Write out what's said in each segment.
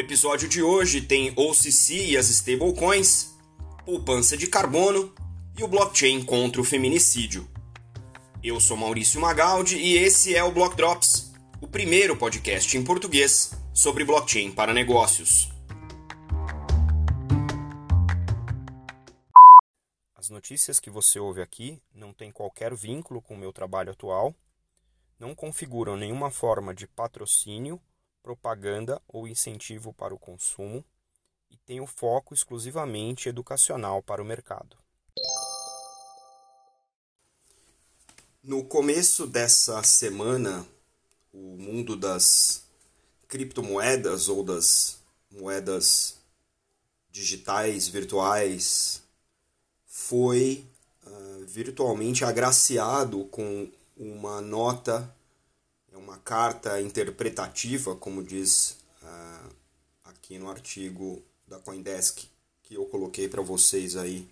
episódio de hoje tem OCC e as stablecoins, poupança de carbono e o blockchain contra o feminicídio. Eu sou Maurício Magaldi e esse é o Block Drops, o primeiro podcast em português sobre blockchain para negócios. As notícias que você ouve aqui não têm qualquer vínculo com o meu trabalho atual, não configuram nenhuma forma de patrocínio propaganda ou incentivo para o consumo e tem o foco exclusivamente educacional para o mercado. No começo dessa semana, o mundo das criptomoedas ou das moedas digitais, virtuais, foi uh, virtualmente agraciado com uma nota uma carta interpretativa, como diz uh, aqui no artigo da Coindesk, que eu coloquei para vocês aí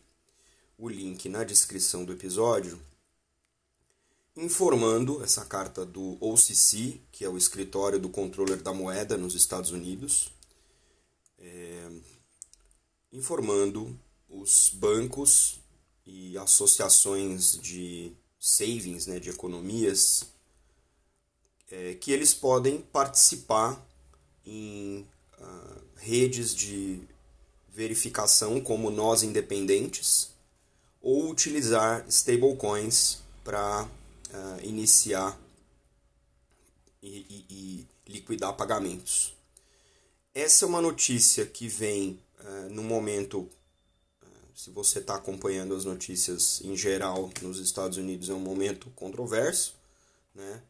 o link na descrição do episódio, informando essa carta do OCC, que é o escritório do controller da moeda nos Estados Unidos, é, informando os bancos e associações de savings, né, de economias é, que eles podem participar em uh, redes de verificação como nós independentes ou utilizar stablecoins para uh, iniciar e, e, e, liquidar pagamentos. Essa é uma notícia que vem uh, no momento, uh, se você está acompanhando as notícias em geral nos Estados Unidos, é um momento controverso né,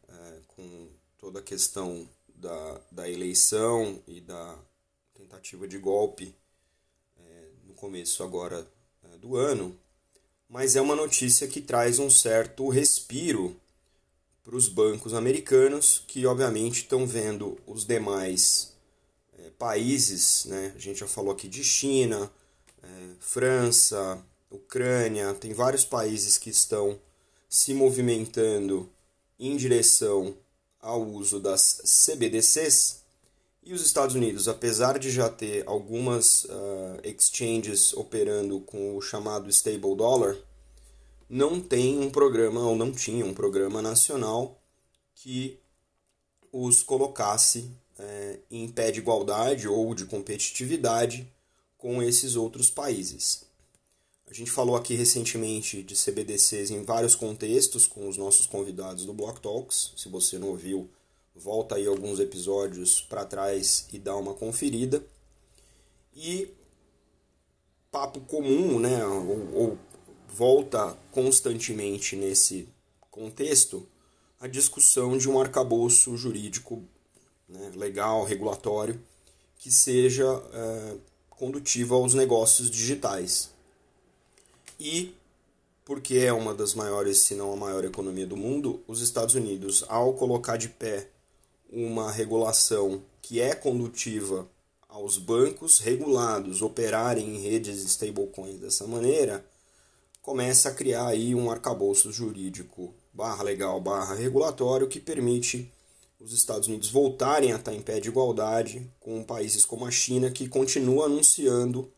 toda a questão da, da eleição e da tentativa de golpe é, no começo agora é, do ano, mas é uma notícia que traz um certo respiro para os bancos americanos que obviamente estão vendo os demais é, países, né? a gente já falou aqui de China, é, França, Ucrânia, tem vários países que estão se movimentando em direção ao uso das CBDCs. E os Estados Unidos, apesar de já ter algumas uh, exchanges operando com o chamado stable dollar, não tem um programa, ou não tinha um programa nacional que os colocasse é, em pé de igualdade ou de competitividade com esses outros países. A gente falou aqui recentemente de CBDCs em vários contextos com os nossos convidados do Block Talks. Se você não ouviu, volta aí alguns episódios para trás e dá uma conferida. E papo comum, né, ou, ou volta constantemente nesse contexto a discussão de um arcabouço jurídico né, legal, regulatório, que seja é, condutivo aos negócios digitais e porque é uma das maiores, se não a maior economia do mundo, os Estados Unidos, ao colocar de pé uma regulação que é condutiva aos bancos regulados operarem em redes de stablecoins dessa maneira, começa a criar aí um arcabouço jurídico barra legal barra regulatório que permite os Estados Unidos voltarem a estar em pé de igualdade com países como a China que continua anunciando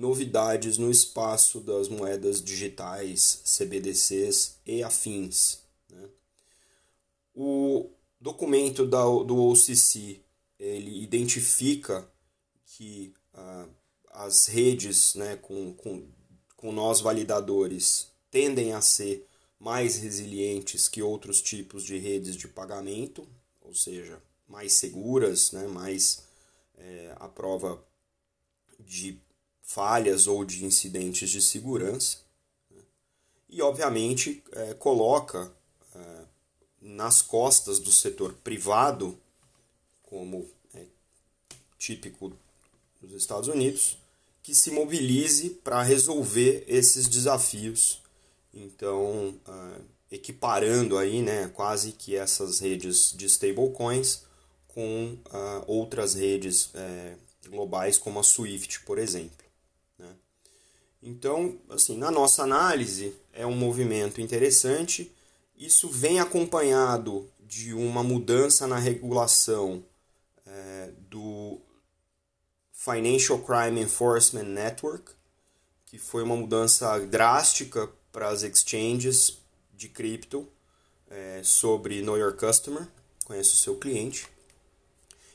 novidades no espaço das moedas digitais, CBDCs e afins. Né? O documento da, do OCC ele identifica que ah, as redes né, com, com, com nós validadores tendem a ser mais resilientes que outros tipos de redes de pagamento, ou seja, mais seguras, né, mais é, à prova de falhas ou de incidentes de segurança. Né? E, obviamente, é, coloca é, nas costas do setor privado, como é típico dos Estados Unidos, que se mobilize para resolver esses desafios. Então, é, equiparando aí, né, quase que essas redes de stablecoins com uh, outras redes é, globais como a Swift, por exemplo. Então, assim, na nossa análise, é um movimento interessante. Isso vem acompanhado de uma mudança na regulação é, do, Financial Crime Enforcement Network, que foi uma mudança drástica para as exchanges de cripto é, sobre Know Your Customer, conhece o seu cliente,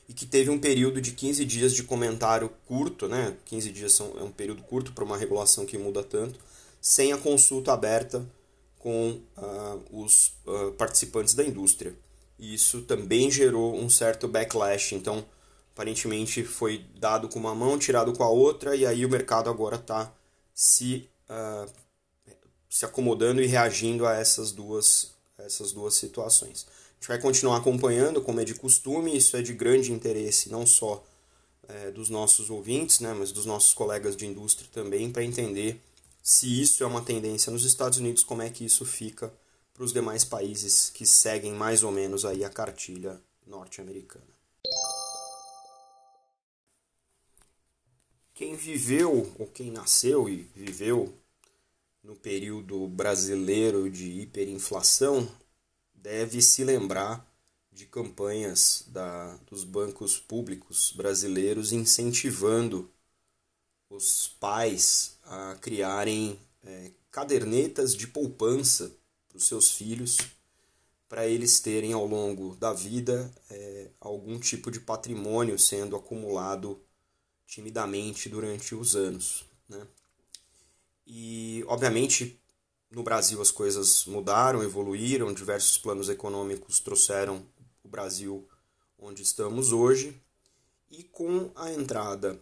e que teve um período de 15 dias de comentário curto, né? 15 dias são, é um período curto para uma regulação que muda tanto, sem a consulta aberta com uh, os uh, participantes da indústria. E isso também gerou um certo backlash. Então, aparentemente foi dado com uma mão, tirado com a outra, e aí o mercado agora está se, uh, se acomodando e reagindo a essas duas, essas duas situações. Gente vai continuar acompanhando, como é de costume, isso é de grande interesse não só é, dos nossos ouvintes, né, mas dos nossos colegas de indústria também, para entender se isso é uma tendência nos Estados Unidos, como é que isso fica para os demais países que seguem mais ou menos aí a cartilha norte-americana. Quem viveu ou quem nasceu e viveu no período brasileiro de hiperinflação deve se lembrar de campanhas da, dos bancos públicos brasileiros incentivando os pais a criarem é, cadernetas de poupança para os seus filhos, para eles terem ao longo da vida é, algum tipo de patrimônio sendo acumulado timidamente durante os anos. Né? E, obviamente, no Brasil as coisas mudaram, evoluíram, diversos planos econômicos trouxeram o Brasil onde estamos hoje, e com a entrada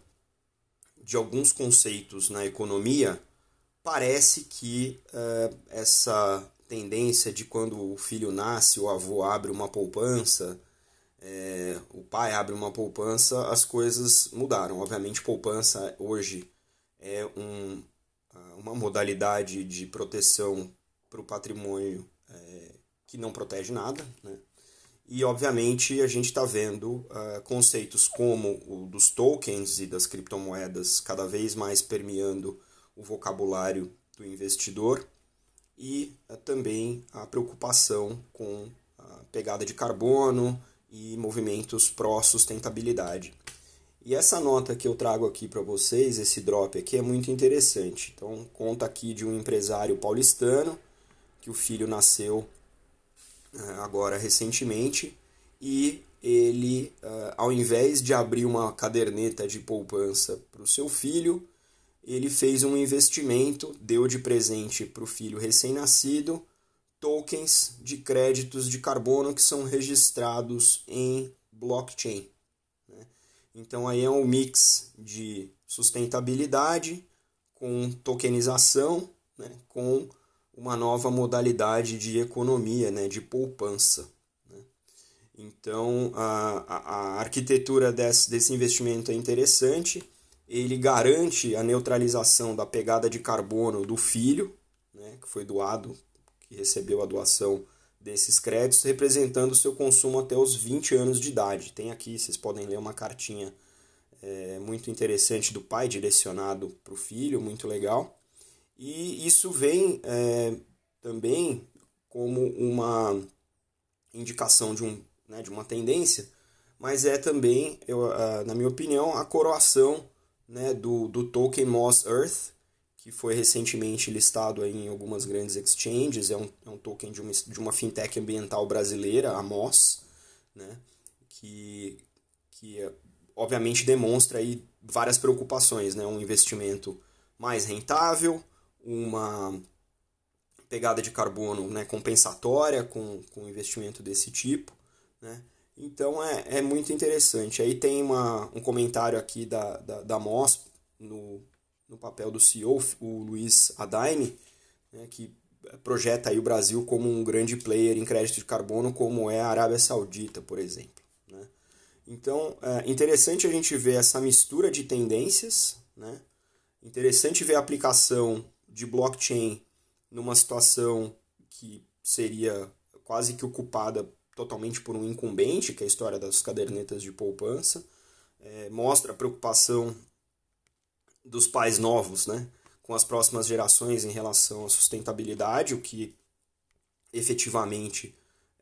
de alguns conceitos na economia, parece que uh, essa tendência de quando o filho nasce, o avô abre uma poupança, é, o pai abre uma poupança, as coisas mudaram. Obviamente, poupança hoje é um, uma modalidade de proteção para o patrimônio é, que não protege nada, né? E, obviamente, a gente está vendo uh, conceitos como o dos tokens e das criptomoedas cada vez mais permeando o vocabulário do investidor e uh, também a preocupação com a pegada de carbono e movimentos pró-sustentabilidade. E essa nota que eu trago aqui para vocês, esse drop aqui, é muito interessante. Então, conta aqui de um empresário paulistano que o filho nasceu eh, agora recentemente e ele, eh, ao invés de abrir uma caderneta de poupança para o seu filho, ele fez um investimento, deu de presente para o filho recém-nascido tokens de créditos de carbono que são registrados em blockchain. Então aí é um mix de sustentabilidade com tokenização, né? com uma nova modalidade de economia, né, de poupança. Né? Então, a, a arquitetura desse, desse investimento é interessante, ele garante a neutralização da pegada de carbono do filho, né, que foi doado, que recebeu a doação desses créditos, representando o seu consumo até os 20 anos de idade. Tem aqui, vocês podem ler uma cartinha é, muito interessante do pai, direcionado para o filho, muito legal. E isso vem é, também como uma indicação de, um, né, de uma tendência, mas é também, eu, uh, na minha opinião, a coroação né, do, do token Moss Earth, que foi recentemente listado em algumas grandes exchanges, é um, é um token de uma, de uma fintech ambiental brasileira, a Moss, né, que, que obviamente demonstra aí várias preocupações, né, um investimento mais rentável, uma pegada de carbono né, compensatória com, com investimento desse tipo. Né? Então é, é muito interessante. Aí tem uma, um comentário aqui da, da, da MOS no, no papel do CEO, o Luiz Adaime, né, que projeta aí o Brasil como um grande player em crédito de carbono, como é a Arábia Saudita, por exemplo. Né? Então é interessante a gente ver essa mistura de tendências, né? interessante ver a aplicação de blockchain numa situação que seria quase que ocupada totalmente por um incumbente, que é a história das cadernetas de poupança, é, mostra a preocupação dos pais novos né, com as próximas gerações em relação à sustentabilidade, o que efetivamente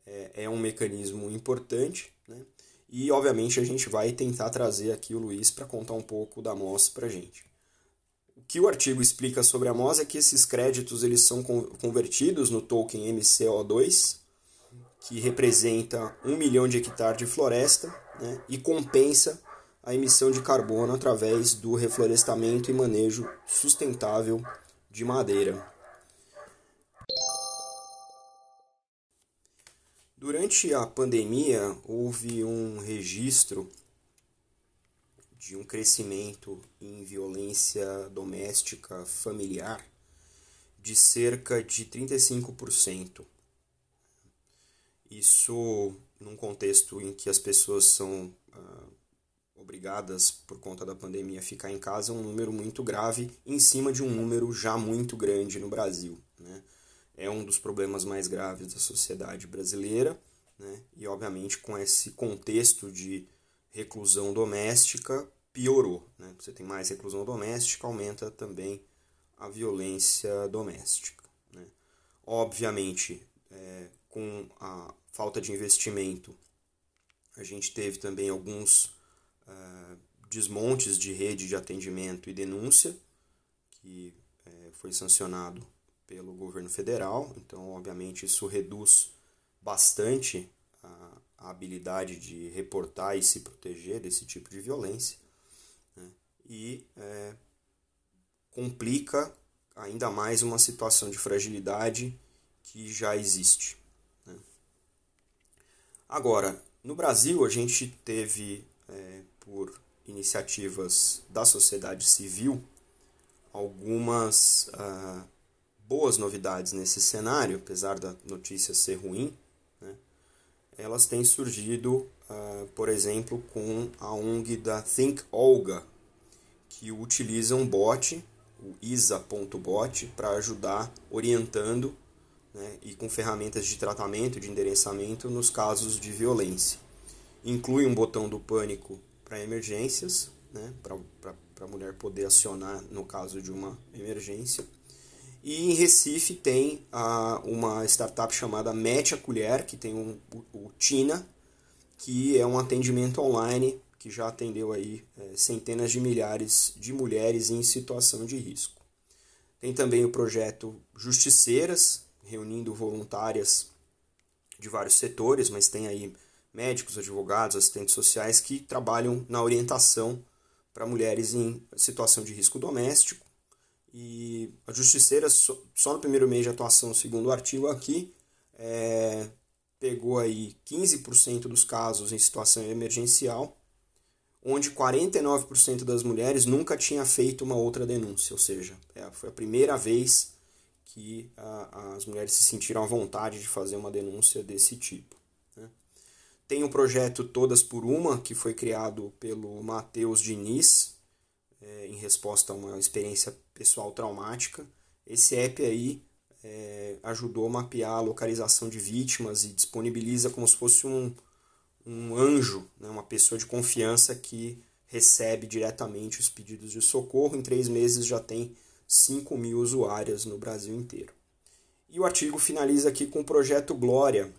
é, é um mecanismo importante. Né? E, obviamente, a gente vai tentar trazer aqui o Luiz para contar um pouco da MOS para a gente. O que o artigo explica sobre a MOS é que esses créditos eles são convertidos no token MCO2, que representa um milhão de hectares de floresta né, e compensa a emissão de carbono através do reflorestamento e manejo sustentável de madeira. Durante a pandemia, houve um registro de um crescimento em violência doméstica familiar de cerca de 35%. Isso num contexto em que as pessoas são ah, obrigadas, por conta da pandemia, a ficar em casa, é um número muito grave em cima de um número já muito grande no Brasil. Né? é um dos problemas mais graves da sociedade brasileira, né? e obviamente com esse contexto de reclusão doméstica piorou. Né? Você tem mais reclusão doméstica, aumenta também a violência doméstica. Né? Obviamente, é, com a falta de investimento, a gente teve também alguns uh, desmontes de rede de atendimento e denúncia, que é, foi sancionado pelo governo federal, então, obviamente, isso reduz bastante a, a habilidade de reportar e se proteger desse tipo de violência né? e é, complica ainda mais uma situação de fragilidade que já existe. Né? Agora, no Brasil, a gente teve, é, por iniciativas da sociedade civil, algumas uh, boas novidades nesse cenário, apesar da notícia ser ruim, né, elas têm surgido, uh, por exemplo, com a ONG da Think Olga, que utiliza um bot, o isa.bot, para ajudar orientando né, e com ferramentas de tratamento, de endereçamento nos casos de violência. Inclui um botão do pânico para emergências, né, para a mulher poder acionar no caso de uma emergência e em Recife tem uh, uma startup chamada Mete a Colher, que tem um, o, o Tina, que é um atendimento online que já atendeu aí é, centenas de milhares de mulheres em situação de risco. Tem também o projeto Justiceiras, reunindo voluntárias de vários setores, mas tem aí médicos, advogados, assistentes sociais que trabalham na orientação para mulheres em situação de risco doméstico e a Justiceira, só no primeiro mês de atuação, segundo o artigo aqui, é, pegou aí 15% dos casos em situação emergencial, onde 49% das mulheres nunca tinha feito uma outra denúncia, ou seja, é, foi a primeira vez que a, as mulheres se sentiram à vontade de fazer uma denúncia desse tipo. Tem o projeto Todas por Uma, que foi criado pelo Matheus Diniz, é, em resposta a uma experiência pessoal traumática. Esse app aí é, ajudou a mapear a localização de vítimas e disponibiliza como se fosse um, um anjo, né, uma pessoa de confiança que recebe diretamente os pedidos de socorro. Em três meses já tem 5 mil usuárias no Brasil inteiro. E o artigo finaliza aqui com o projeto Glória,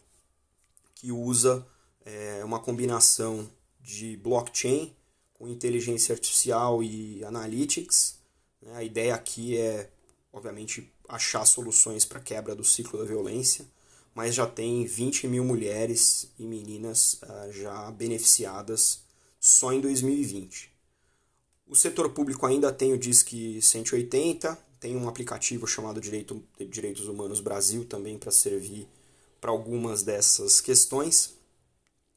que usa é, uma combinação de blockchain com inteligência artificial e analytics né? A ideia aqui é, obviamente, achar soluções para quebra do ciclo da violência, mas já tem 20 mil mulheres e meninas uh, já beneficiadas só em 2020. O setor público ainda tem o DISC 180, tem um aplicativo chamado Direito, Direitos Humanos Brasil também para servir para algumas dessas questões.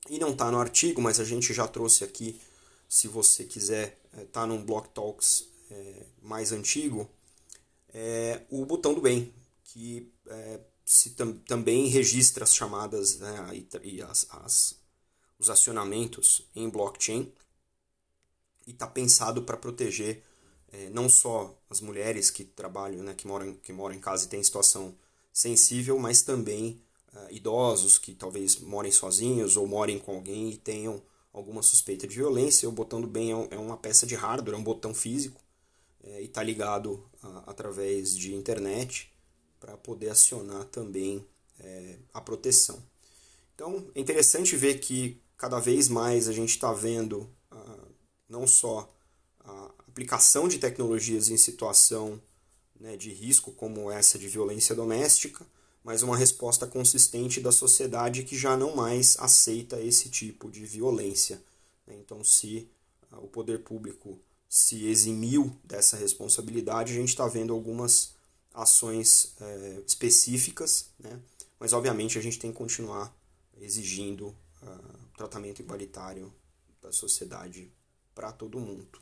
E não está no artigo, mas a gente já trouxe aqui, se você quiser, está eh, num Block Talks é, mais antigo, é o botão do bem, que é, se tam, também registra as chamadas né, e, e as, as, os acionamentos em blockchain e está pensado para proteger é, não só as mulheres que trabalham, né, que, moram, que moram em casa e têm situação sensível, mas também idosos que talvez morem sozinhos ou morem com alguém e tenham alguma suspeita de violência. O botão do bem é, é uma peça de hardware, é um botão físico é, e está ligado a, através de internet para poder acionar também é, a proteção. Então é interessante ver que cada vez mais a gente está vendo não só a aplicação de tecnologias em situação né, de risco, como essa de violência doméstica, mas uma resposta consistente da sociedade que já não mais aceita esse tipo de violência. Né? Então, se uh, o poder público se eximiu dessa responsabilidade, a gente está vendo algumas ações é, específicas, né? mas obviamente a gente tem que continuar exigindo uh, tratamento igualitário da sociedade para todo mundo.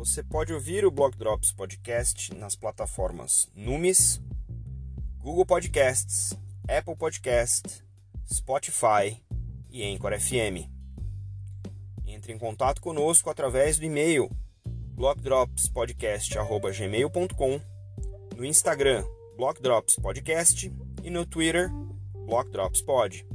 Você pode ouvir o Blog Drops Podcast nas plataformas Numis, Google Podcasts, Apple Podcast, Spotify e Anchor FM. Entre em contato conosco através do e-mail blogdropspodcast.gmail.com, no Instagram Block Drops Podcast e no Twitter Block Drops Pod.